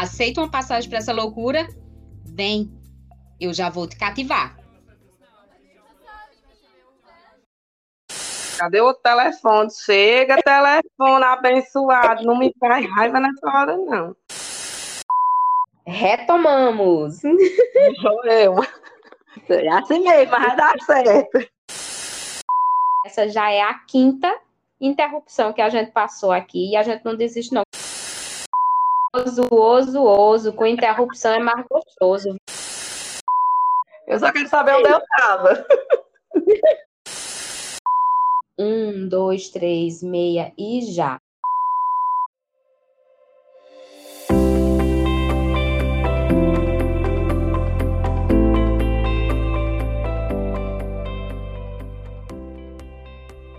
Aceita uma passagem para essa loucura? Vem, eu já vou te cativar. Cadê o telefone? Chega, telefone abençoado. Não me faz raiva nessa hora, não. Retomamos. Sou eu. É assim mesmo, vai dar certo. Essa já é a quinta interrupção que a gente passou aqui e a gente não desiste, não oso, oso, oso, com interrupção é mais gostoso. Eu só quero saber onde eu tava. Um, dois, três, meia e já.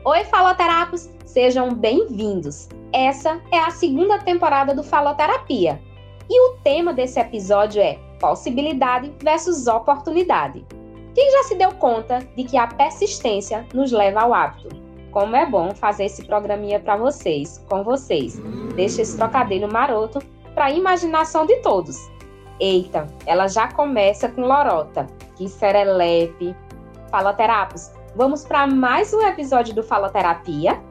Oi, faloterapos! Sejam bem-vindos! Essa é a segunda temporada do Faloterapia. E o tema desse episódio é possibilidade versus oportunidade. Quem já se deu conta de que a persistência nos leva ao hábito? Como é bom fazer esse programinha para vocês, com vocês. Deixa esse trocadilho maroto para a imaginação de todos. Eita, ela já começa com lorota. Que serelepe. Faloterapos, vamos para mais um episódio do Faloterapia?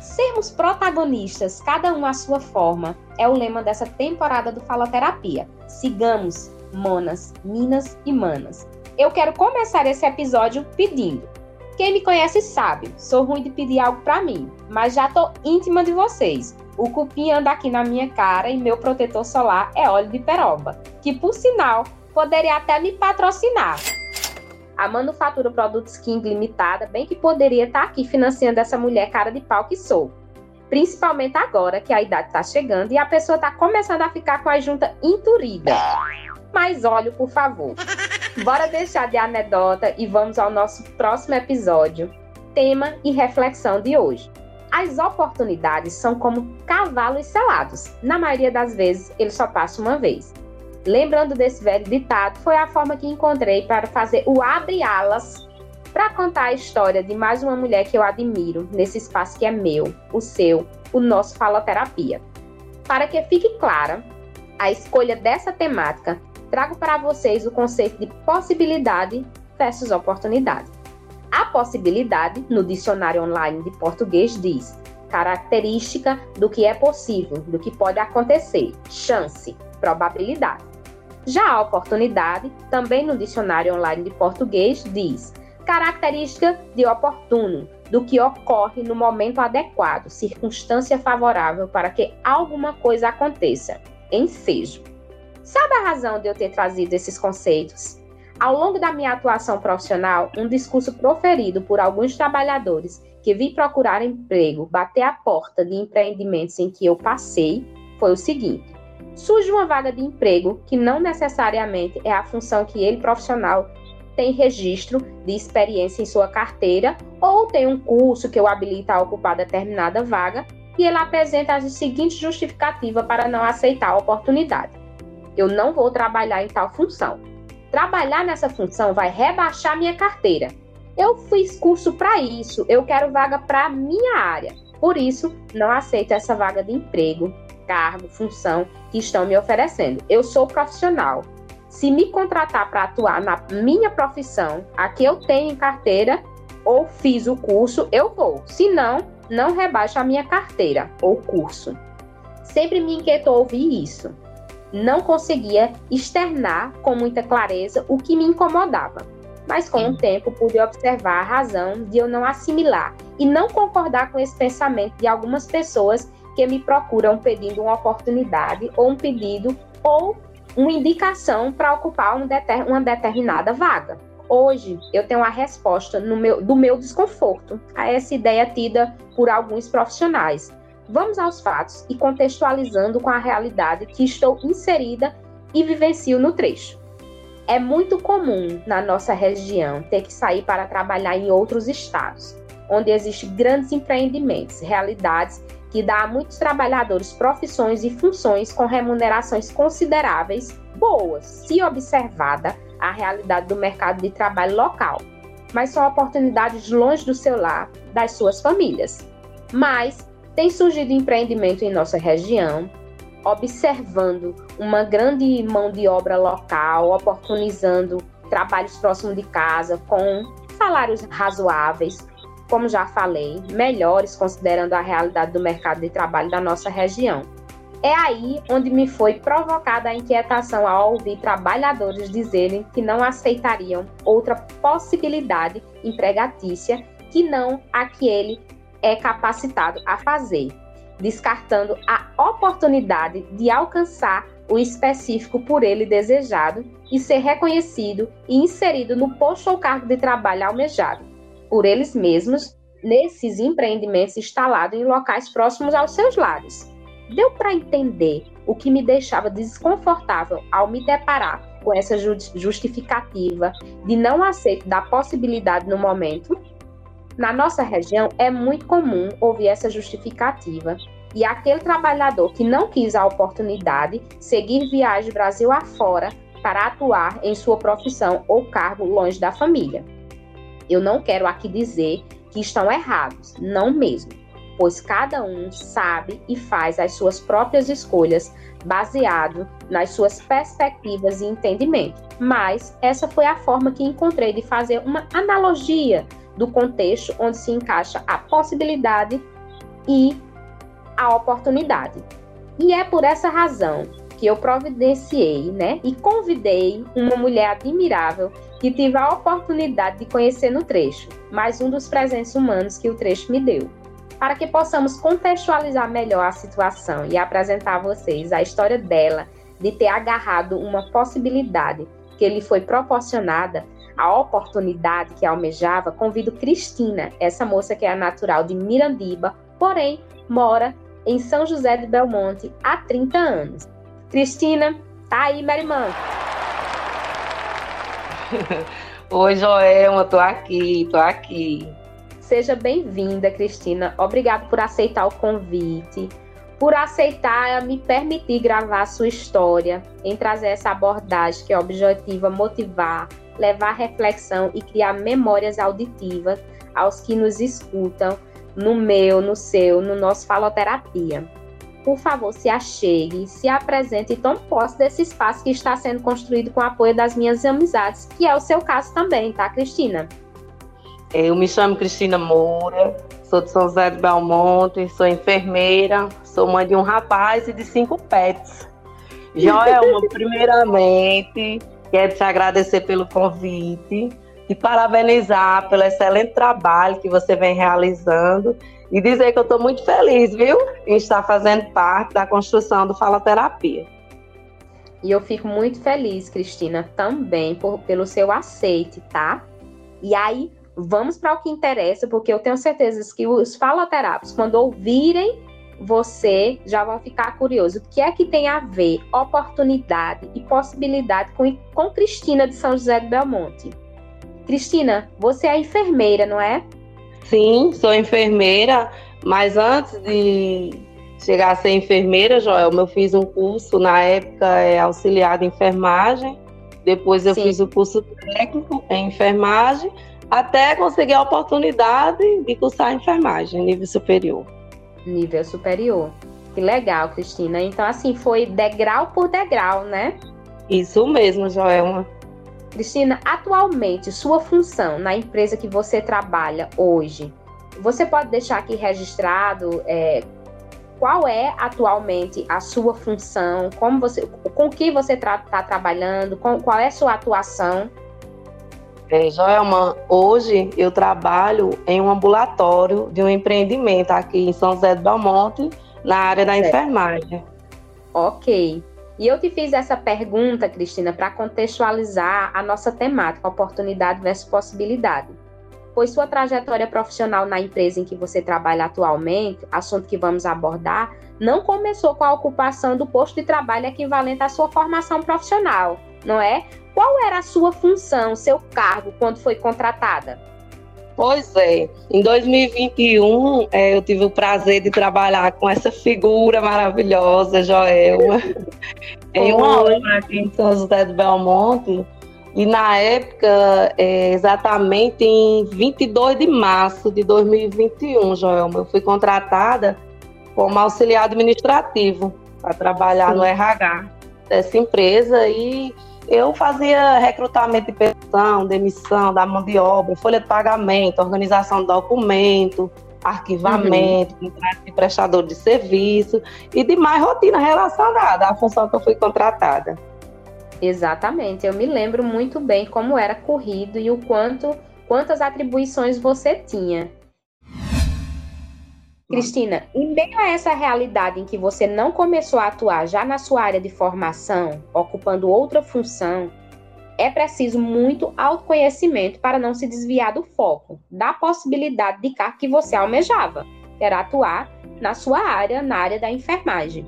Sermos protagonistas, cada um à sua forma, é o lema dessa temporada do Faloterapia. Sigamos, monas, minas e manas. Eu quero começar esse episódio pedindo. Quem me conhece sabe, sou ruim de pedir algo para mim, mas já tô íntima de vocês. O cupim anda aqui na minha cara e meu protetor solar é óleo de peroba, que por sinal poderia até me patrocinar. A Manufatura Produtos King Limitada, bem que poderia estar tá aqui financiando essa mulher cara de pau que sou. Principalmente agora que a idade está chegando e a pessoa está começando a ficar com a junta enturida. Mas olhe, por favor. Bora deixar de anedota e vamos ao nosso próximo episódio. Tema e reflexão de hoje. As oportunidades são como cavalos selados. Na maioria das vezes, eles só passam uma vez. Lembrando desse velho ditado, foi a forma que encontrei para fazer o abre-alas para contar a história de mais uma mulher que eu admiro nesse espaço que é meu, o seu, o nosso Faloterapia. Para que fique clara a escolha dessa temática, trago para vocês o conceito de possibilidade versus oportunidade. A possibilidade, no dicionário online de português, diz característica do que é possível, do que pode acontecer, chance, probabilidade. Já a oportunidade, também no dicionário online de português, diz característica de oportuno, do que ocorre no momento adequado, circunstância favorável para que alguma coisa aconteça, ensejo. Sabe a razão de eu ter trazido esses conceitos? Ao longo da minha atuação profissional, um discurso proferido por alguns trabalhadores que vi procurar emprego, bater a porta de empreendimentos em que eu passei, foi o seguinte: surge uma vaga de emprego que não necessariamente é a função que ele profissional tem registro de experiência em sua carteira ou tem um curso que o habilita a ocupar determinada vaga e ele apresenta a seguinte justificativa para não aceitar a oportunidade: eu não vou trabalhar em tal função. Trabalhar nessa função vai rebaixar minha carteira. Eu fiz curso para isso, eu quero vaga para minha área. Por isso, não aceito essa vaga de emprego cargo, função que estão me oferecendo. Eu sou profissional. Se me contratar para atuar na minha profissão, a que eu tenho em carteira, ou fiz o curso, eu vou. Se não, não rebaixa a minha carteira ou curso. Sempre me inquietou ouvir isso. Não conseguia externar com muita clareza o que me incomodava. Mas com o tempo pude observar a razão de eu não assimilar e não concordar com esse pensamento de algumas pessoas que me procuram pedindo uma oportunidade ou um pedido ou uma indicação para ocupar um deter, uma determinada vaga. Hoje eu tenho a resposta meu, do meu desconforto a essa ideia tida por alguns profissionais. Vamos aos fatos e contextualizando com a realidade que estou inserida e vivencio no trecho. É muito comum na nossa região ter que sair para trabalhar em outros estados, onde existem grandes empreendimentos, realidades que dá a muitos trabalhadores profissões e funções com remunerações consideráveis, boas, se observada a realidade do mercado de trabalho local, mas são oportunidades longe do seu lar, das suas famílias. Mas tem surgido empreendimento em nossa região, observando uma grande mão de obra local, oportunizando trabalhos próximos de casa com salários razoáveis, como já falei, melhores considerando a realidade do mercado de trabalho da nossa região. É aí onde me foi provocada a inquietação ao ouvir trabalhadores dizerem que não aceitariam outra possibilidade empregatícia que não a que ele é capacitado a fazer, descartando a oportunidade de alcançar o específico por ele desejado e ser reconhecido e inserido no posto ou cargo de trabalho almejado por eles mesmos nesses empreendimentos instalados em locais próximos aos seus lares. Deu para entender o que me deixava desconfortável ao me deparar com essa justificativa de não aceito da possibilidade no momento? Na nossa região é muito comum ouvir essa justificativa e aquele trabalhador que não quis a oportunidade seguir viagem Brasil afora para atuar em sua profissão ou cargo longe da família. Eu não quero aqui dizer que estão errados, não mesmo, pois cada um sabe e faz as suas próprias escolhas baseado nas suas perspectivas e entendimento. Mas essa foi a forma que encontrei de fazer uma analogia do contexto onde se encaixa a possibilidade e a oportunidade. E é por essa razão que eu providenciei, né, e convidei uma mulher admirável que tive a oportunidade de conhecer no trecho, mais um dos presentes humanos que o trecho me deu. Para que possamos contextualizar melhor a situação e apresentar a vocês a história dela de ter agarrado uma possibilidade que lhe foi proporcionada, a oportunidade que almejava, convido Cristina, essa moça que é natural de Mirandiba, porém mora em São José de Belmonte há 30 anos. Cristina, tá aí, irmã. Oi, Joelma, tô aqui, tô aqui. Seja bem-vinda, Cristina. Obrigada por aceitar o convite, por aceitar me permitir gravar a sua história, em trazer essa abordagem que é objetiva motivar, levar reflexão e criar memórias auditivas aos que nos escutam no meu, no seu, no nosso Faloterapia por favor, se achegue, se apresente e tome posse desse espaço que está sendo construído com o apoio das minhas amizades, que é o seu caso também, tá, Cristina? Eu me chamo Cristina Moura, sou de São José de Belmonte, sou enfermeira, sou mãe de um rapaz e de cinco pets. Joelma, primeiramente, quero te agradecer pelo convite e parabenizar pelo excelente trabalho que você vem realizando e dizer que eu estou muito feliz, viu, em estar fazendo parte da construção do Faloterapia. E eu fico muito feliz, Cristina, também por, pelo seu aceite, tá? E aí, vamos para o que interessa, porque eu tenho certeza que os faloterápicos, quando ouvirem você, já vão ficar curiosos. O que é que tem a ver oportunidade e possibilidade com, com Cristina de São José do Belmonte? Cristina, você é enfermeira, não é? Sim, sou enfermeira, mas antes de chegar a ser enfermeira, Joel, eu fiz um curso, na época, é, auxiliar de enfermagem, depois eu Sim. fiz o curso técnico em enfermagem, até conseguir a oportunidade de cursar enfermagem, nível superior. Nível superior. Que legal, Cristina. Então, assim, foi degrau por degrau, né? Isso mesmo, Joelma. Cristina, atualmente, sua função na empresa que você trabalha hoje, você pode deixar aqui registrado é, qual é atualmente a sua função, como você, com que você está tra trabalhando, com, qual é a sua atuação? É, Joelma, hoje eu trabalho em um ambulatório de um empreendimento aqui em São José do Belmonte, na área da certo. enfermagem. Ok. E eu te fiz essa pergunta, Cristina, para contextualizar a nossa temática, oportunidade versus possibilidade. pois sua trajetória profissional na empresa em que você trabalha atualmente, assunto que vamos abordar, não começou com a ocupação do posto de trabalho equivalente à sua formação profissional, não é? Qual era a sua função, seu cargo, quando foi contratada? Pois é, em 2021 é, eu tive o prazer de trabalhar com essa figura maravilhosa, Joelma, em uma obra aqui em São José do Belmonte. E na época, é, exatamente em 22 de março de 2021, Joelma, eu fui contratada como auxiliar administrativo para trabalhar Sim. no RH dessa empresa e eu fazia recrutamento de pensão, demissão da mão de obra, folha de pagamento, organização de documento, arquivamento, uhum. contrato de prestador de serviço e demais rotina relacionada à função que eu fui contratada. Exatamente, eu me lembro muito bem como era corrido e o quanto quantas atribuições você tinha. Cristina, em meio a essa realidade em que você não começou a atuar já na sua área de formação, ocupando outra função, é preciso muito autoconhecimento para não se desviar do foco, da possibilidade de cargo que você almejava, que era atuar na sua área, na área da enfermagem.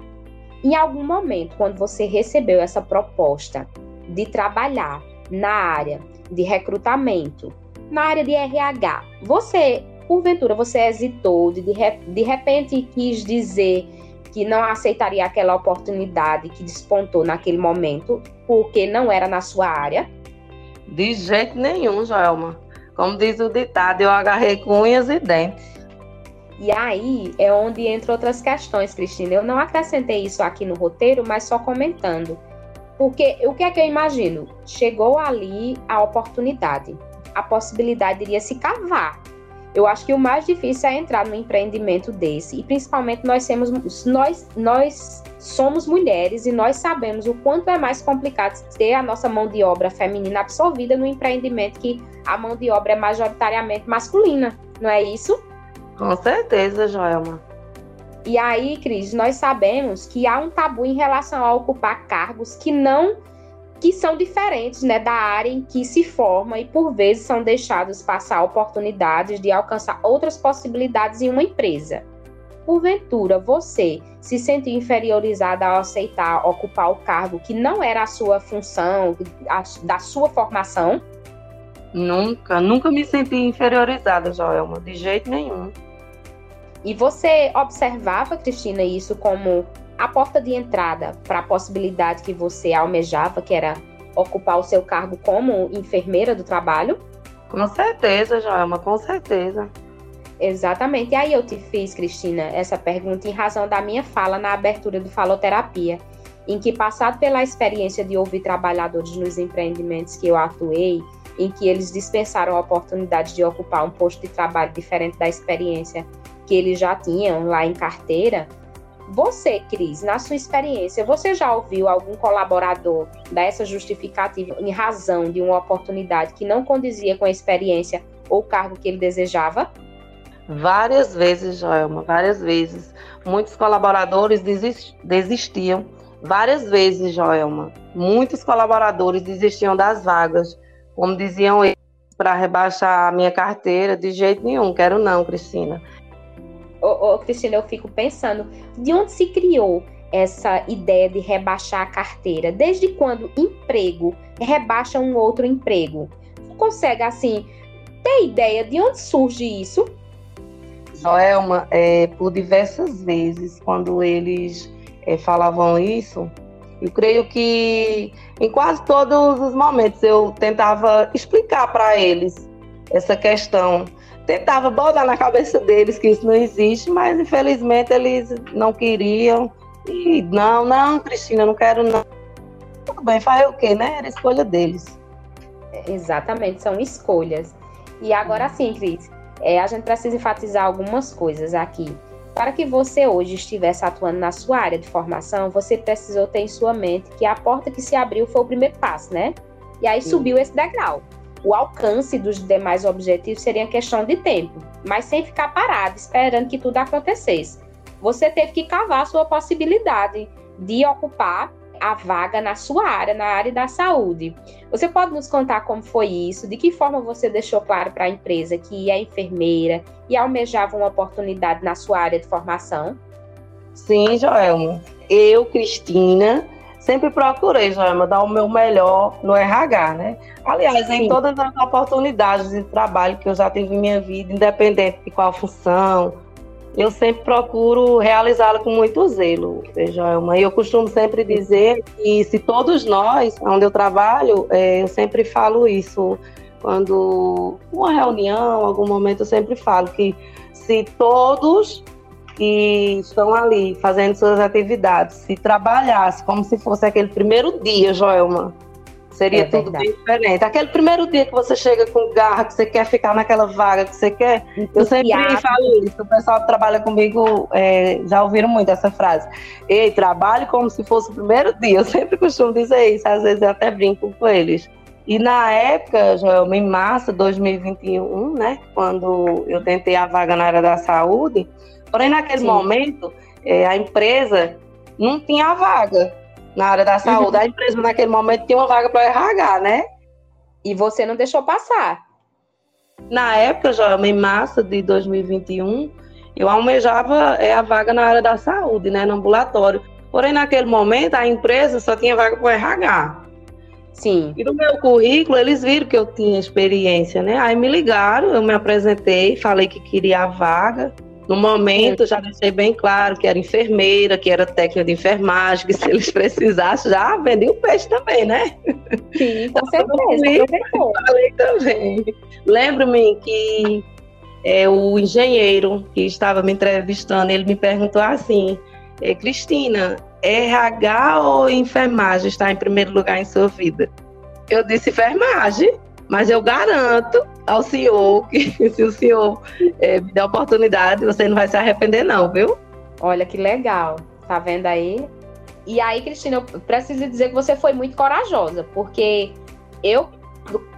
Em algum momento, quando você recebeu essa proposta de trabalhar na área de recrutamento, na área de RH, você porventura você hesitou, de, de repente quis dizer que não aceitaria aquela oportunidade que despontou naquele momento, porque não era na sua área? De jeito nenhum, Joelma. Como diz o ditado, eu agarrei com unhas e dentes. E aí é onde entram outras questões, Cristina. Eu não acrescentei isso aqui no roteiro, mas só comentando. Porque o que é que eu imagino? Chegou ali a oportunidade. A possibilidade iria se cavar eu acho que o mais difícil é entrar no empreendimento desse, e principalmente nós temos nós nós somos mulheres e nós sabemos o quanto é mais complicado ter a nossa mão de obra feminina absorvida no empreendimento que a mão de obra é majoritariamente masculina, não é isso? Com certeza, Joelma. E aí, Cris, nós sabemos que há um tabu em relação a ocupar cargos que não que são diferentes né, da área em que se forma e por vezes são deixados passar oportunidades de alcançar outras possibilidades em uma empresa. Porventura, você se sentiu inferiorizada ao aceitar ocupar o cargo que não era a sua função, a, da sua formação? Nunca, nunca me senti inferiorizada, Joelma, de jeito nenhum. E você observava, Cristina, isso como a porta de entrada para a possibilidade que você almejava, que era ocupar o seu cargo como enfermeira do trabalho? Com certeza, Joelma, com certeza. Exatamente. E aí eu te fiz, Cristina, essa pergunta em razão da minha fala na abertura do Faloterapia, em que, passado pela experiência de ouvir trabalhadores nos empreendimentos que eu atuei, em que eles dispensaram a oportunidade de ocupar um posto de trabalho diferente da experiência que eles já tinham lá em carteira, você, Cris, na sua experiência, você já ouviu algum colaborador dar essa justificativa em razão de uma oportunidade que não condizia com a experiência ou cargo que ele desejava? Várias vezes, Joelma, várias vezes. Muitos colaboradores desistiam. Várias vezes, Joelma. Muitos colaboradores desistiam das vagas. Como diziam eles, para rebaixar a minha carteira, de jeito nenhum, quero não, Cristina ô, ô, Cristina, eu fico pensando, de onde se criou essa ideia de rebaixar a carteira? Desde quando emprego rebaixa um outro emprego? Consegue, assim, ter ideia de onde surge isso? Joelma, é, por diversas vezes, quando eles é, falavam isso, eu creio que em quase todos os momentos eu tentava explicar para eles essa questão tentava botar na cabeça deles que isso não existe, mas infelizmente eles não queriam. E não, não, Cristina, não quero não. Tudo bem, faz o quê, né? Era escolha deles. Exatamente, são escolhas. E agora sim, Cris, é, a gente precisa enfatizar algumas coisas aqui. Para que você hoje estivesse atuando na sua área de formação, você precisou ter em sua mente que a porta que se abriu foi o primeiro passo, né? E aí sim. subiu esse degrau o alcance dos demais objetivos seria questão de tempo, mas sem ficar parado, esperando que tudo acontecesse. Você teve que cavar a sua possibilidade de ocupar a vaga na sua área, na área da saúde. Você pode nos contar como foi isso? De que forma você deixou claro para a empresa que é enfermeira e almejava uma oportunidade na sua área de formação? Sim, Joelma. Eu, Cristina, sempre procurei, Joelma, dar o meu melhor no RH, né? Aliás, Sim. em todas as oportunidades de trabalho que eu já tive em minha vida, independente de qual função, eu sempre procuro realizá-la com muito zelo, Joelma. E eu costumo sempre dizer que se todos nós, onde eu trabalho, é, eu sempre falo isso, quando uma reunião, algum momento, eu sempre falo que se todos que estão ali fazendo suas atividades, se trabalhasse como se fosse aquele primeiro dia, Joelma, seria é tudo bem diferente. Aquele primeiro dia que você chega com garra, que você quer ficar naquela vaga que você quer, eu sempre falo isso. O pessoal que trabalha comigo é, já ouviram muito essa frase. Ei, trabalhe como se fosse o primeiro dia. Eu sempre costumo dizer isso, às vezes eu até brinco com eles. E na época, Joelma, em março de 2021, né, quando eu tentei a vaga na área da saúde, Porém, naquele Sim. momento, é, a empresa não tinha vaga na área da saúde. Uhum. A empresa, naquele momento, tinha uma vaga para RH, né? E você não deixou passar. Na época, já em março de 2021, eu almejava é, a vaga na área da saúde, né, no ambulatório. Porém, naquele momento, a empresa só tinha vaga para RH. Sim. E no meu currículo, eles viram que eu tinha experiência, né? Aí me ligaram, eu me apresentei, falei que queria a vaga. No momento, já deixei bem claro que era enfermeira, que era técnica de enfermagem, que se eles precisassem, já vendi o peixe também, né? Sim, com certeza. Falei também. Lembro-me que é, o engenheiro que estava me entrevistando, ele me perguntou assim, é, Cristina, RH ou enfermagem está em primeiro lugar em sua vida? Eu disse enfermagem. Mas eu garanto ao senhor que se o senhor é, me der a oportunidade, você não vai se arrepender, não, viu? Olha que legal. Tá vendo aí? E aí, Cristina, eu preciso dizer que você foi muito corajosa, porque eu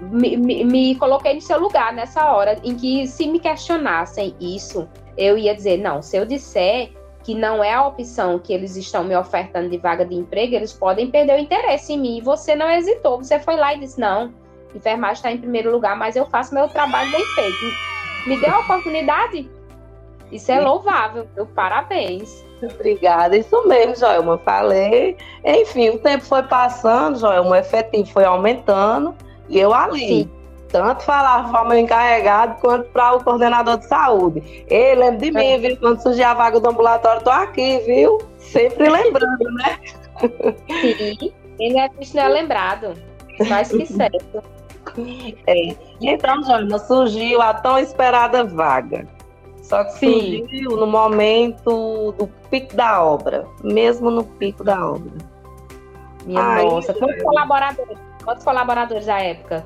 me, me, me, coloquei no seu lugar nessa hora em que, se me questionassem isso, eu ia dizer: não, se eu disser que não é a opção que eles estão me ofertando de vaga de emprego, eles podem perder o interesse em mim. E você não hesitou, você foi lá e disse: não, enfermagem está em primeiro lugar, mas eu faço meu trabalho bem feito. Me deu a oportunidade? Isso é louvável, meu parabéns. Obrigada, isso mesmo, Joelma. Falei. Enfim, o tempo foi passando, Joelma, o efetivo foi aumentando e eu ali. Sim. Tanto falava para o meu encarregado quanto para o coordenador de saúde. Ei, lembra de mim, viu? Quando surgir a vaga do ambulatório, tô aqui, viu? Sempre lembrando, né? Sim, ele é, é lembrado. Mais que certo. É. Então, Jônima, surgiu a tão esperada vaga. Só que Sim. surgiu no momento do pico da obra, mesmo no pico da obra. Minha Aí, nossa, quantos colaboradores? Quantos colaboradores da época?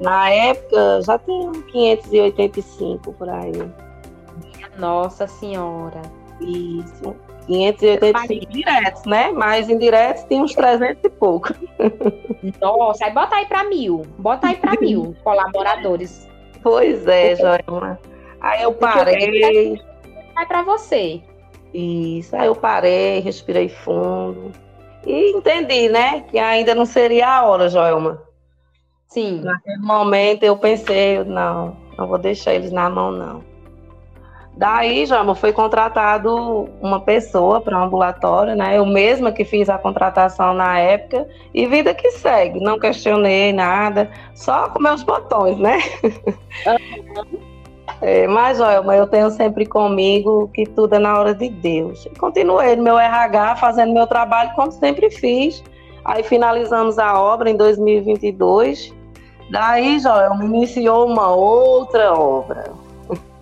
Na época já tem 585 por aí. Minha nossa senhora. Isso. 585 diretos, né? Mas indiretos tem uns 300 e pouco. Nossa, aí bota aí para mil. Bota aí para mil colaboradores. Pois é, Joelma. Aí eu parei. Vai para você. Isso, aí eu parei, respirei fundo. E entendi, né? Que ainda não seria a hora, Joelma. Sim. Naquele momento eu pensei, não, não vou deixar eles na mão, não. Daí, Jama, foi contratado uma pessoa para um ambulatório, né? Eu mesma que fiz a contratação na época e vida que segue. Não questionei nada, só com meus botões, né? É, mas, Joelma, eu tenho sempre comigo que tudo é na hora de Deus. E continuei no meu RH, fazendo meu trabalho como sempre fiz. Aí finalizamos a obra em 2022. Daí, Joelma, iniciou uma outra obra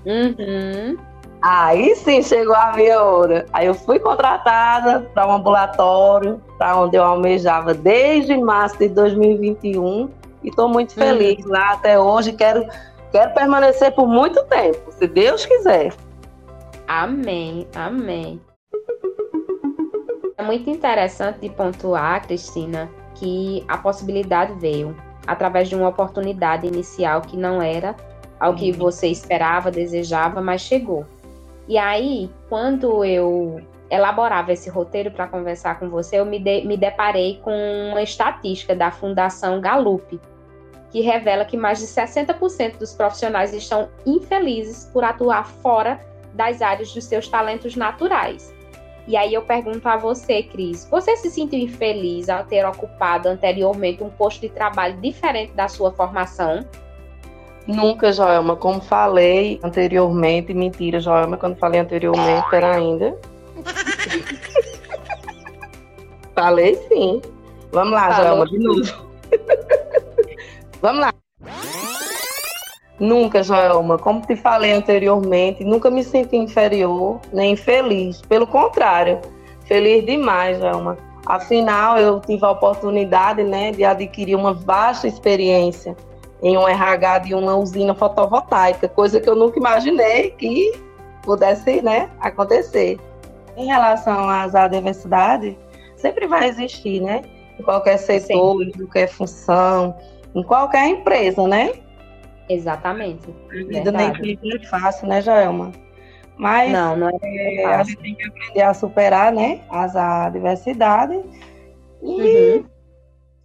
Uhum. Aí sim chegou a minha hora. Aí eu fui contratada para um ambulatório, para onde eu almejava desde março de 2021 e estou muito feliz uhum. lá até hoje. Quero, quero permanecer por muito tempo, se Deus quiser. Amém, amém. É muito interessante de pontuar, Cristina, que a possibilidade veio através de uma oportunidade inicial que não era ao que você esperava, desejava, mas chegou. E aí, quando eu elaborava esse roteiro para conversar com você, eu me, de, me deparei com uma estatística da Fundação Gallup, que revela que mais de 60% dos profissionais estão infelizes por atuar fora das áreas dos seus talentos naturais. E aí eu pergunto a você, Cris, você se sentiu infeliz ao ter ocupado anteriormente um posto de trabalho diferente da sua formação? Nunca, Joelma. Como falei anteriormente, mentira, Joelma, quando falei anteriormente, era ainda. falei sim. Vamos lá, Falou. Joelma, de novo. Vamos lá. Nunca, Joelma, como te falei anteriormente, nunca me senti inferior nem infeliz. Pelo contrário, feliz demais, Joelma. Afinal, eu tive a oportunidade né, de adquirir uma vasta experiência em um RH de uma usina fotovoltaica, coisa que eu nunca imaginei que pudesse né, acontecer. Em relação às adversidades, sempre vai existir, né? Em qualquer setor, Sim. em qualquer função, em qualquer empresa, né? Exatamente. A vida nem sempre é fácil, né, Joelma? Mas não, não é, é a gente tem que aprender a superar, né, as adversidades. E uhum.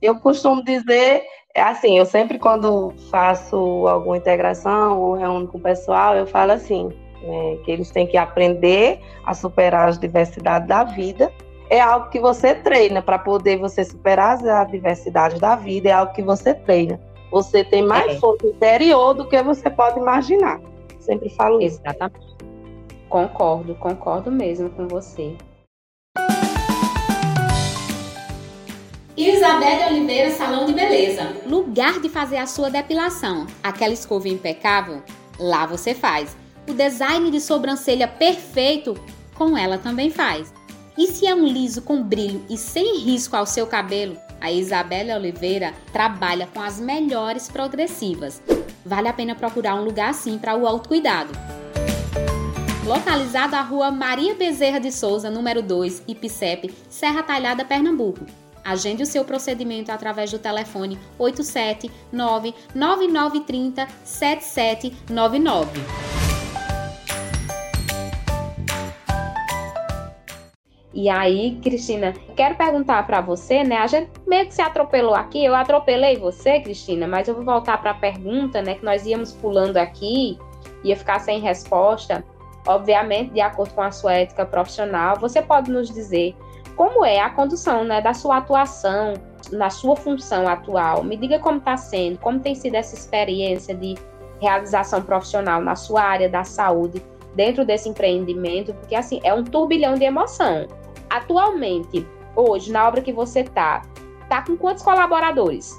eu costumo dizer é assim, eu sempre quando faço alguma integração ou reúno com o pessoal, eu falo assim, né, que eles têm que aprender a superar as diversidades da vida. É algo que você treina para poder você superar as adversidades da vida, é algo que você treina. Você tem mais é. força interior do que você pode imaginar. Sempre falo isso. Exatamente. Concordo, concordo mesmo com você. Isabelle Oliveira Salão de Beleza. Lugar de fazer a sua depilação. Aquela escova impecável? Lá você faz. O design de sobrancelha perfeito? Com ela também faz. E se é um liso com brilho e sem risco ao seu cabelo? A Isabelle Oliveira trabalha com as melhores progressivas. Vale a pena procurar um lugar assim para o autocuidado. Localizado à rua Maria Bezerra de Souza, número 2, Ipicep, Serra Talhada, Pernambuco. Agende o seu procedimento através do telefone 879 9930 7799. E aí, Cristina, quero perguntar para você, né? A gente meio que se atropelou aqui, eu atropelei você, Cristina, mas eu vou voltar para a pergunta, né? Que nós íamos pulando aqui, ia ficar sem resposta. Obviamente, de acordo com a sua ética profissional, você pode nos dizer como é a condução né, da sua atuação, na sua função atual. Me diga como está sendo, como tem sido essa experiência de realização profissional na sua área da saúde, dentro desse empreendimento, porque assim, é um turbilhão de emoção. Atualmente, hoje, na obra que você está, está com quantos colaboradores?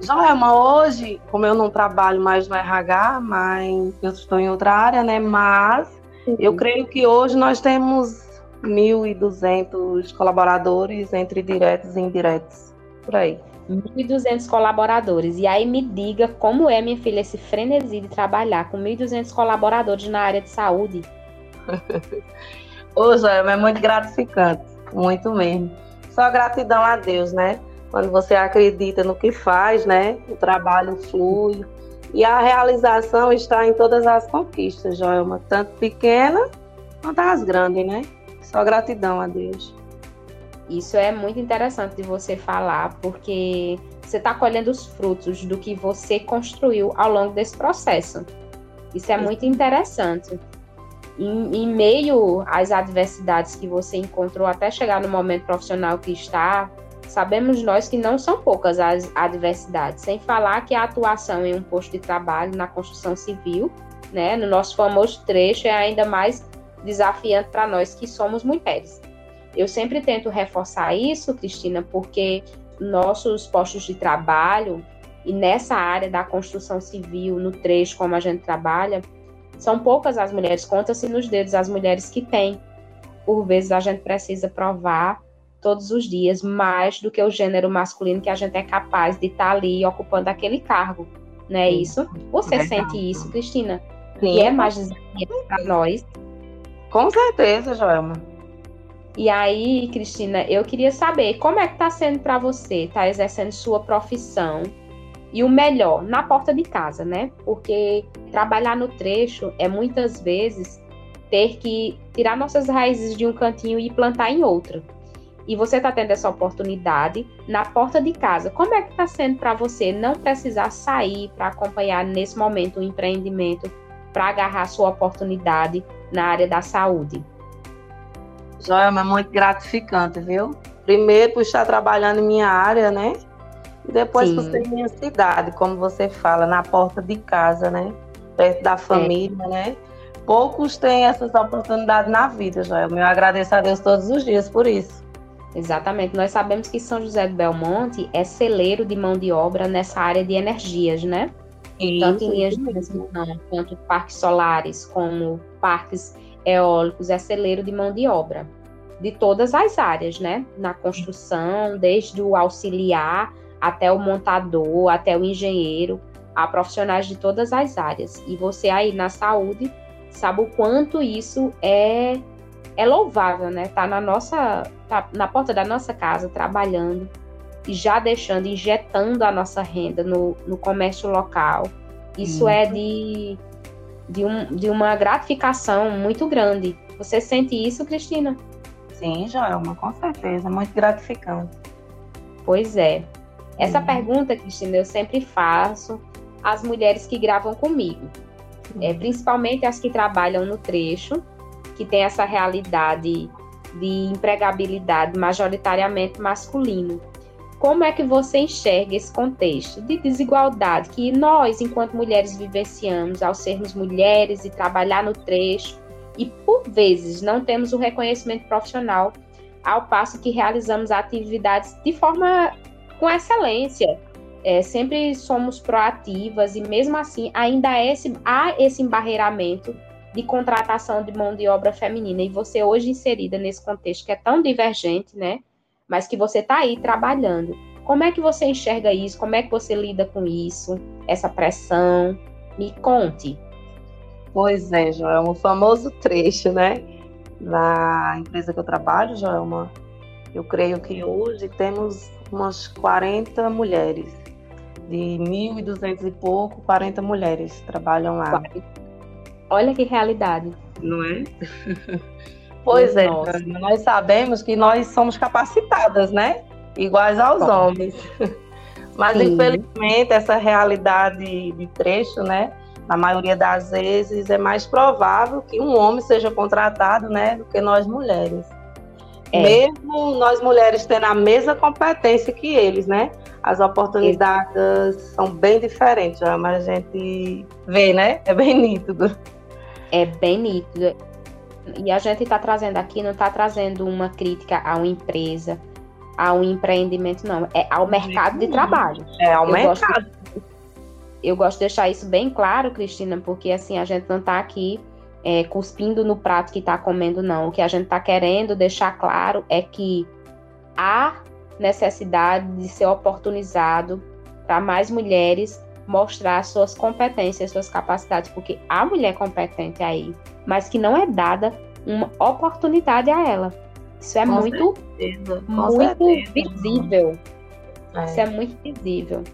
Joelma, hoje, como eu não trabalho mais no RH, mas eu estou em outra área, né? Mas uhum. eu creio que hoje nós temos 1.200 colaboradores entre diretos e indiretos, por aí. 1.200 colaboradores. E aí me diga como é, minha filha, esse frenesi de trabalhar com 1.200 colaboradores na área de saúde. Ô, Joelma, é muito gratificante, muito mesmo. Só gratidão a Deus, né? Quando você acredita no que faz, né? O trabalho flui. E a realização está em todas as conquistas, Joelma, tanto pequena quanto as grandes, né? Só gratidão a Deus. Isso é muito interessante de você falar, porque você está colhendo os frutos do que você construiu ao longo desse processo. Isso é muito interessante. Em, em, meio às adversidades que você encontrou até chegar no momento profissional que está, sabemos nós que não são poucas as adversidades. Sem falar que a atuação em um posto de trabalho na construção civil, né, no nosso famoso trecho, é ainda mais desafiante para nós que somos mulheres. Eu sempre tento reforçar isso, Cristina, porque nossos postos de trabalho e nessa área da construção civil, no trecho como a gente trabalha, são poucas as mulheres, conta-se nos dedos as mulheres que têm. Por vezes a gente precisa provar todos os dias mais do que o gênero masculino que a gente é capaz de estar tá ali ocupando aquele cargo, não é isso? Você é sente isso, Cristina? Sim. E é mais desafiante para nós com certeza, Joelma. E aí, Cristina, eu queria saber como é que está sendo para você, tá exercendo sua profissão e o melhor, na porta de casa, né? Porque trabalhar no trecho é muitas vezes ter que tirar nossas raízes de um cantinho e plantar em outro. E você está tendo essa oportunidade na porta de casa. Como é que está sendo para você não precisar sair para acompanhar nesse momento o empreendimento para agarrar sua oportunidade na área da saúde? Joelma, é muito gratificante, viu? Primeiro por estar trabalhando em minha área, né? E depois Sim. por ser minha cidade, como você fala, na porta de casa, né? Perto da família, é. né? Poucos têm essas oportunidades na vida, Joelma. Eu agradeço a Deus todos os dias por isso. Exatamente. Nós sabemos que São José do Belmonte é celeiro de mão de obra nessa área de energias, né? Isso, Tanto em linhas de transmissão, quanto parques solares, como parques eólicos, é celeiro de mão de obra. De todas as áreas, né? Na construção, desde o auxiliar até o montador, até o engenheiro, há profissionais de todas as áreas. E você aí na saúde sabe o quanto isso é é louvável, né? Tá na nossa tá na porta da nossa casa trabalhando já deixando, injetando a nossa renda no, no comércio local. Isso é de, de, um, de uma gratificação muito grande. Você sente isso, Cristina? Sim, Joelma, com certeza. Muito gratificante. Pois é. Essa uhum. pergunta, Cristina, eu sempre faço às mulheres que gravam comigo. É, principalmente as que trabalham no trecho, que tem essa realidade de empregabilidade majoritariamente masculino. Como é que você enxerga esse contexto de desigualdade que nós, enquanto mulheres, vivenciamos ao sermos mulheres e trabalhar no trecho e, por vezes, não temos o reconhecimento profissional, ao passo que realizamos atividades de forma com excelência? É, sempre somos proativas e, mesmo assim, ainda é esse, há esse embarreiramento de contratação de mão de obra feminina. E você hoje inserida nesse contexto que é tão divergente, né? Mas que você está aí trabalhando. Como é que você enxerga isso? Como é que você lida com isso? Essa pressão? Me conte. Pois é, Joelma, o famoso trecho, né? Na empresa que eu trabalho, Joelma, eu creio que hoje temos umas 40 mulheres. De 1.200 e pouco, 40 mulheres trabalham lá. 40 Olha que realidade. Não é? pois é, Nossa. nós sabemos que nós somos capacitadas, né? Iguais aos Bom. homens. Mas Sim. infelizmente essa realidade de trecho, né? Na maioria das vezes é mais provável que um homem seja contratado, né, do que nós mulheres. É. Mesmo nós mulheres tendo a mesma competência que eles, né? As oportunidades é. são bem diferentes, mas a gente vê, né? É bem nítido é bem nítido. E a gente está trazendo aqui, não está trazendo uma crítica a uma empresa, a um empreendimento, não. É ao mercado de trabalho. É ao eu mercado. Gosto, eu gosto de deixar isso bem claro, Cristina, porque assim, a gente não está aqui é, cuspindo no prato que está comendo, não. O que a gente está querendo deixar claro é que há necessidade de ser oportunizado para mais mulheres mostrar suas competências, suas capacidades, porque há mulher competente aí, mas que não é dada uma oportunidade a ela. Isso é com muito, certeza, muito certeza. visível. É. Isso é muito visível.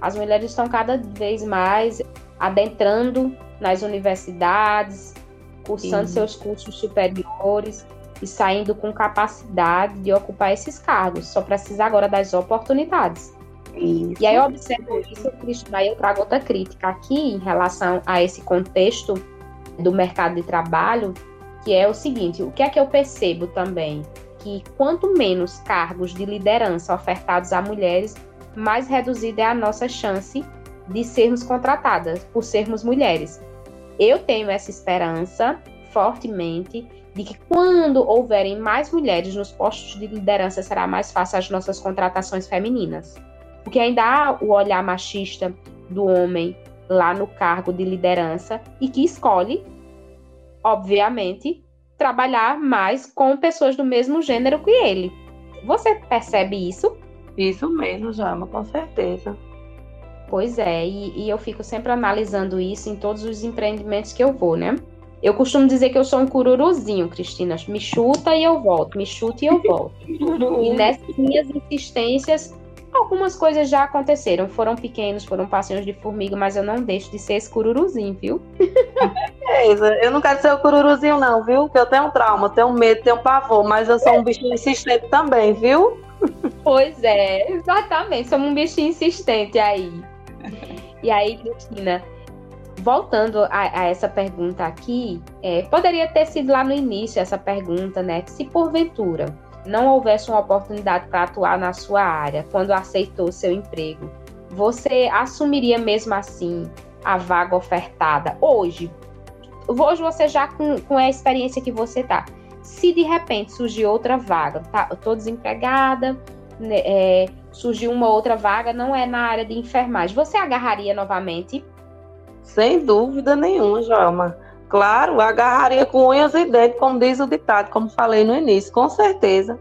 As mulheres estão cada vez mais adentrando nas universidades, cursando Sim. seus cursos superiores e saindo com capacidade de ocupar esses cargos. Só precisa agora das oportunidades. Isso. E aí eu observo isso, Cristina, aí eu trago outra crítica aqui em relação a esse contexto do mercado de trabalho, que é o seguinte, o que é que eu percebo também? Que quanto menos cargos de liderança ofertados a mulheres, mais reduzida é a nossa chance de sermos contratadas por sermos mulheres. Eu tenho essa esperança fortemente de que quando houverem mais mulheres nos postos de liderança será mais fácil as nossas contratações femininas. Porque ainda há o olhar machista do homem lá no cargo de liderança e que escolhe, obviamente, trabalhar mais com pessoas do mesmo gênero que ele. Você percebe isso? Isso mesmo, Jama, com certeza. Pois é, e, e, eu fico sempre analisando isso em todos os empreendimentos que eu vou, né? Eu costumo dizer que eu sou um cururuzinho, Cristina. Me chuta e eu volto, me chuta e eu volto. e nessas minhas insistências, Algumas coisas já aconteceram, foram pequenos, foram passinhos de formiga, mas eu não deixo de ser esse cururuzinho, viu? É, eu não quero ser o cururuzinho, não, viu? Porque eu tenho trauma, tenho medo, tenho pavor, mas eu sou um bichinho insistente também, viu? Pois é, exatamente, somos um bichinho insistente aí. E aí, Cristina, voltando a, a essa pergunta aqui, é, poderia ter sido lá no início essa pergunta, né? Se porventura não houvesse uma oportunidade para atuar na sua área quando aceitou seu emprego, você assumiria mesmo assim a vaga ofertada hoje? Hoje você já com, com a experiência que você tá. Se de repente surgir outra vaga, tá, eu tô desempregada, né, é, surgiu uma outra vaga, não é na área de enfermagem, você agarraria novamente? Sem dúvida nenhuma, Joelma. Claro, agarraria com unhas e dentes, como diz o ditado, como falei no início, com certeza.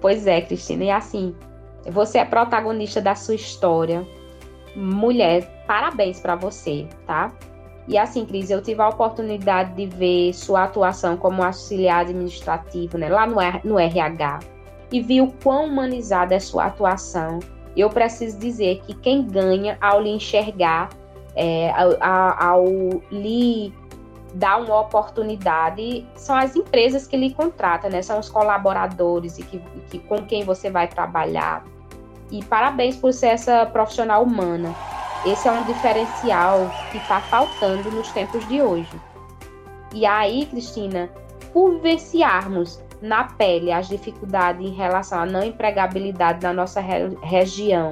Pois é, Cristina, e assim, você é protagonista da sua história. Mulher, parabéns para você, tá? E assim, Cris, eu tive a oportunidade de ver sua atuação como auxiliar administrativo, né, lá no, RH, e vi o quão humanizada é sua atuação. Eu preciso dizer que quem ganha ao lhe enxergar, é, ao, ao lhe dar uma oportunidade são as empresas que lhe contratam, né? São os colaboradores e que, que com quem você vai trabalhar. E parabéns por ser essa profissional humana. Esse é um diferencial que está faltando nos tempos de hoje. E aí, Cristina, por vivenciarmos na pele as dificuldades em relação à não empregabilidade na nossa re região,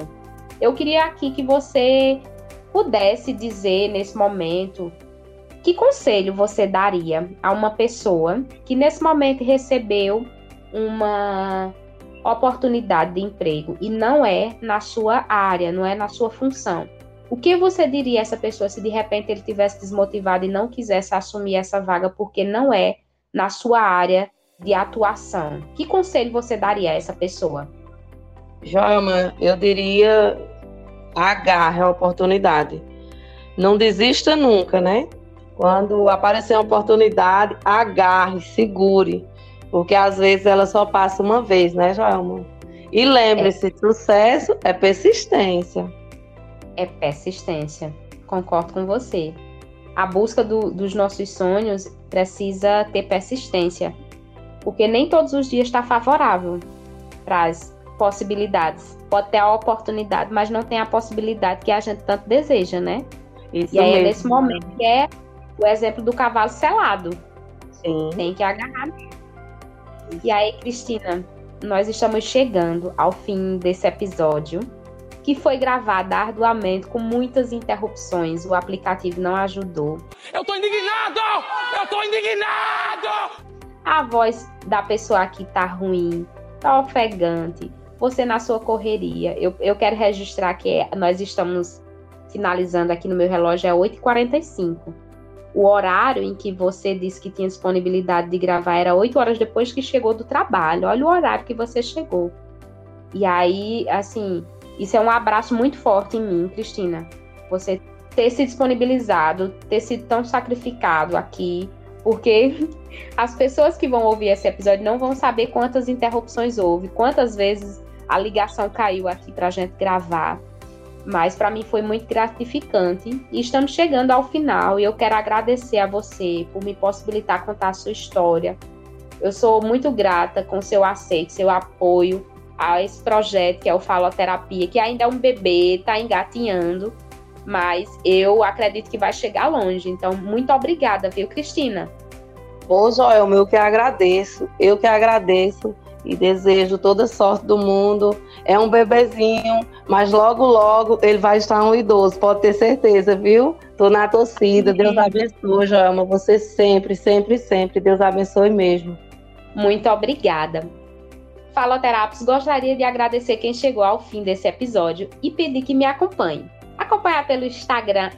eu queria aqui que você pudesse dizer nesse momento que conselho você daria a uma pessoa que nesse momento recebeu uma oportunidade de emprego e não é na sua área, não é na sua função? O que você diria a essa pessoa se de repente ele tivesse desmotivado e não quisesse assumir essa vaga porque não é na sua área de atuação? Que conselho você daria a essa pessoa? Joelma, eu diria agarre a oportunidade. Não desista nunca, né? Quando aparecer uma oportunidade, agarre, segure. Porque às vezes ela só passa uma vez, né, Joelma? E lembre-se, é. sucesso é persistência é persistência. Concordo com você. A busca do, dos nossos sonhos precisa ter persistência, porque nem todos os dias está favorável para as possibilidades. Pode ter a oportunidade, mas não tem a possibilidade que a gente tanto deseja, né? Isso e aí mesmo. é nesse momento que é o exemplo do cavalo selado. Sim. Tem que agarrar. E aí, Cristina, nós estamos chegando ao fim desse episódio que foi gravada arduamente com muitas interrupções. O aplicativo não ajudou. Eu tô indignado! Eu tô indignado! A voz da pessoa aqui tá ruim, tá ofegante. Você na sua correria. Eu, eu quero registrar que nós estamos finalizando aqui no meu relógio é 8h45. O horário em que você disse que tinha disponibilidade de gravar era 8 horas depois que chegou do trabalho. Olha o horário que você chegou. E aí, assim, isso é um abraço muito forte em mim, Cristina. Você ter se disponibilizado, ter sido tão sacrificado aqui, porque as pessoas que vão ouvir esse episódio não vão saber quantas interrupções houve, quantas vezes a ligação caiu aqui para a gente gravar. Mas para mim foi muito gratificante e estamos chegando ao final e eu quero agradecer a você por me possibilitar contar a sua história. Eu sou muito grata com seu aceito, seu apoio a esse projeto que é o Faloterapia, que ainda é um bebê, está engatinhando, mas eu acredito que vai chegar longe. Então, muito obrigada, viu, Cristina? Ô, Joel, eu que agradeço, eu que agradeço e desejo toda sorte do mundo. É um bebezinho, mas logo, logo ele vai estar um idoso, pode ter certeza, viu? Tô na torcida. Sim. Deus abençoe, Joelma. Você sempre, sempre, sempre. Deus abençoe mesmo. Muito obrigada. Faloterapos gostaria de agradecer quem chegou ao fim desse episódio e pedir que me acompanhe. Acompanhar pelo Instagram,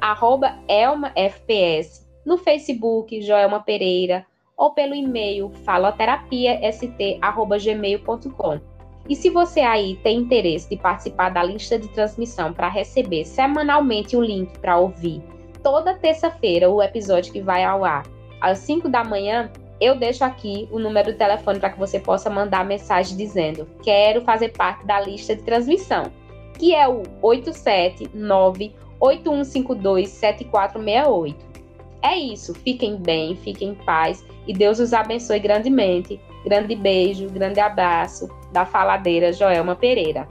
ElmaFPS, no Facebook, Joelma Pereira, ou pelo e-mail faloterapiast.gmail.com. E se você aí tem interesse de participar da lista de transmissão para receber semanalmente o link para ouvir toda terça-feira o episódio que vai ao ar às 5 da manhã, eu deixo aqui o número do telefone para que você possa mandar mensagem dizendo: quero fazer parte da lista de transmissão. que é o 879-8152-7468. É isso, fiquem bem, fiquem em paz e Deus os abençoe grandemente. Grande beijo, grande abraço da faladeira Joelma Pereira.